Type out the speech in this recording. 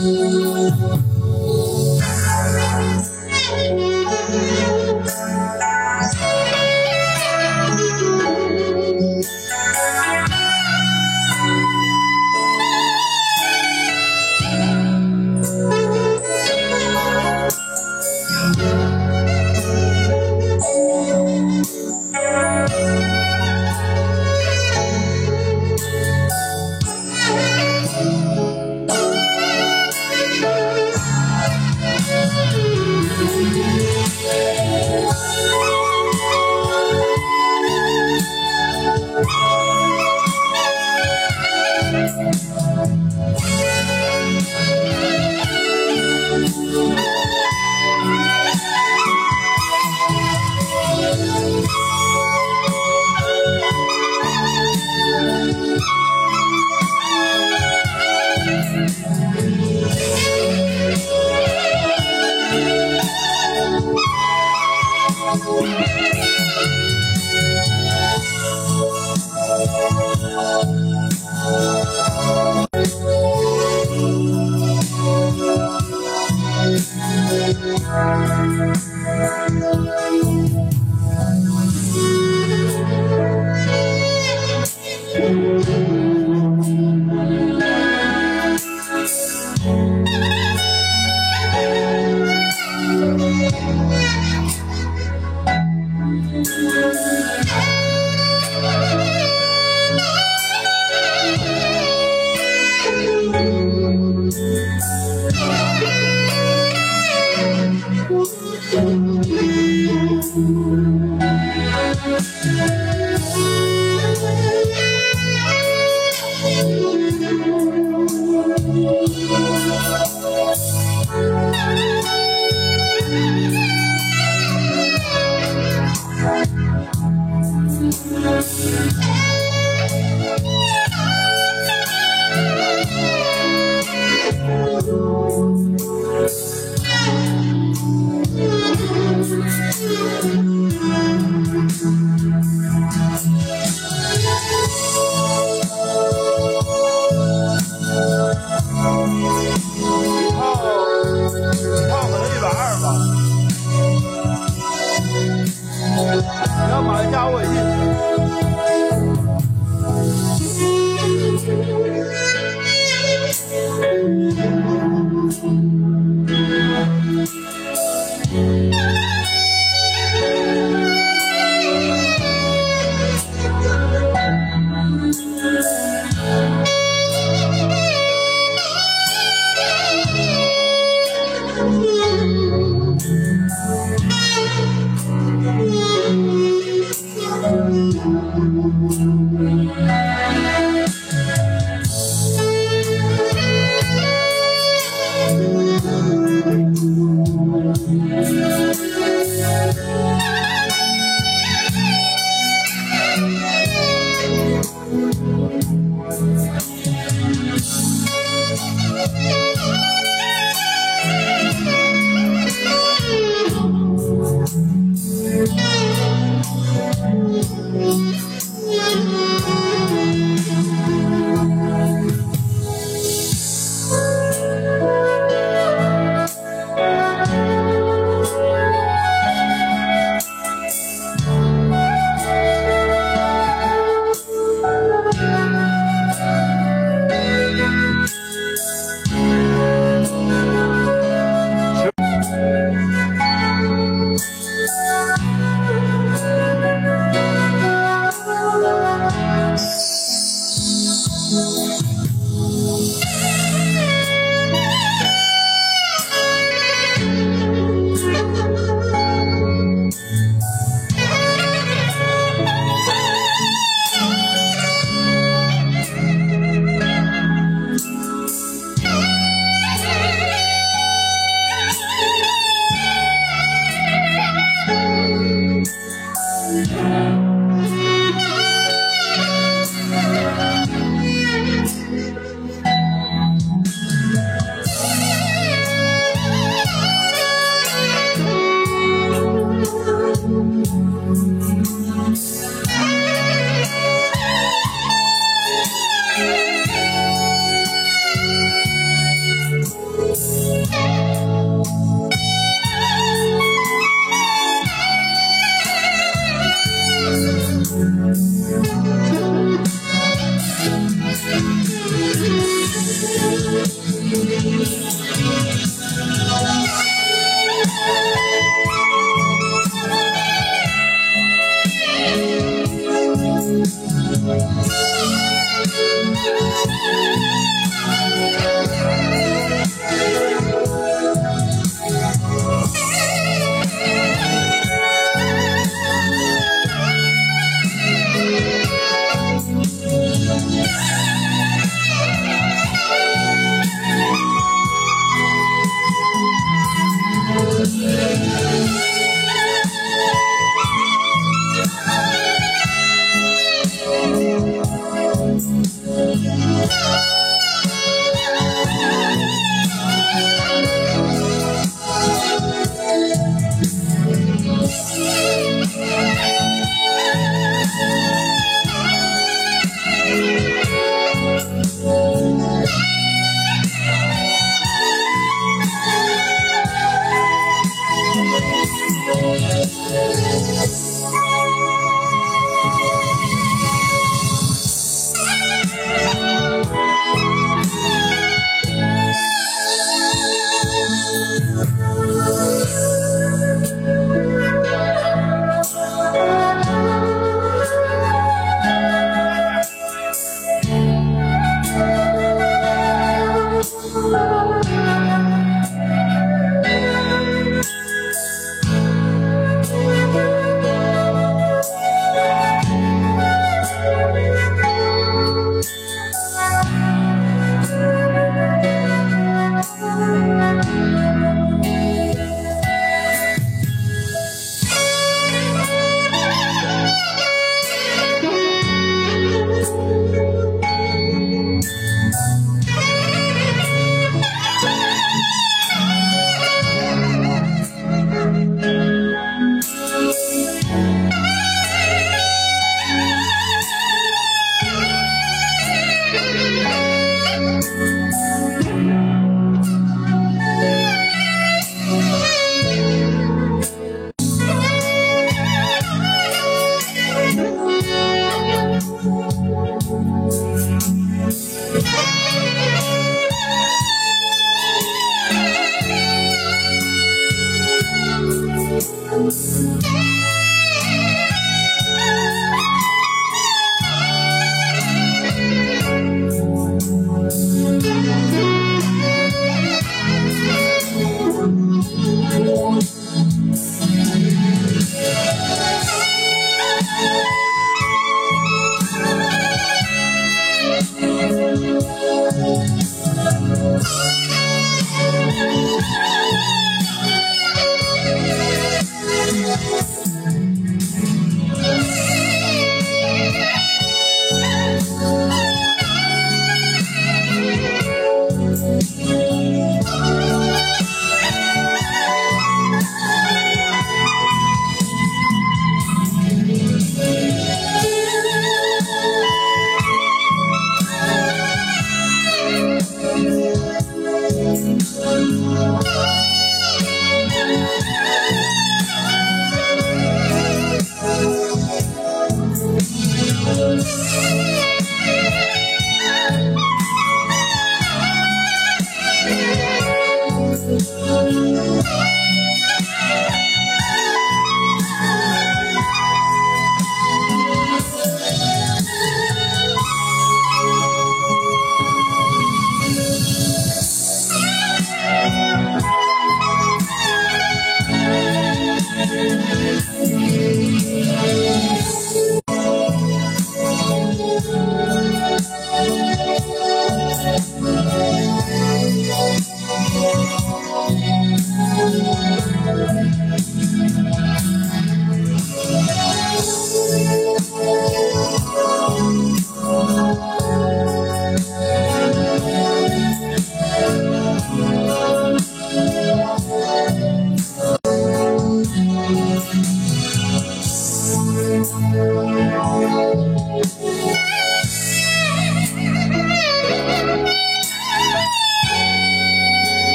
Música Thank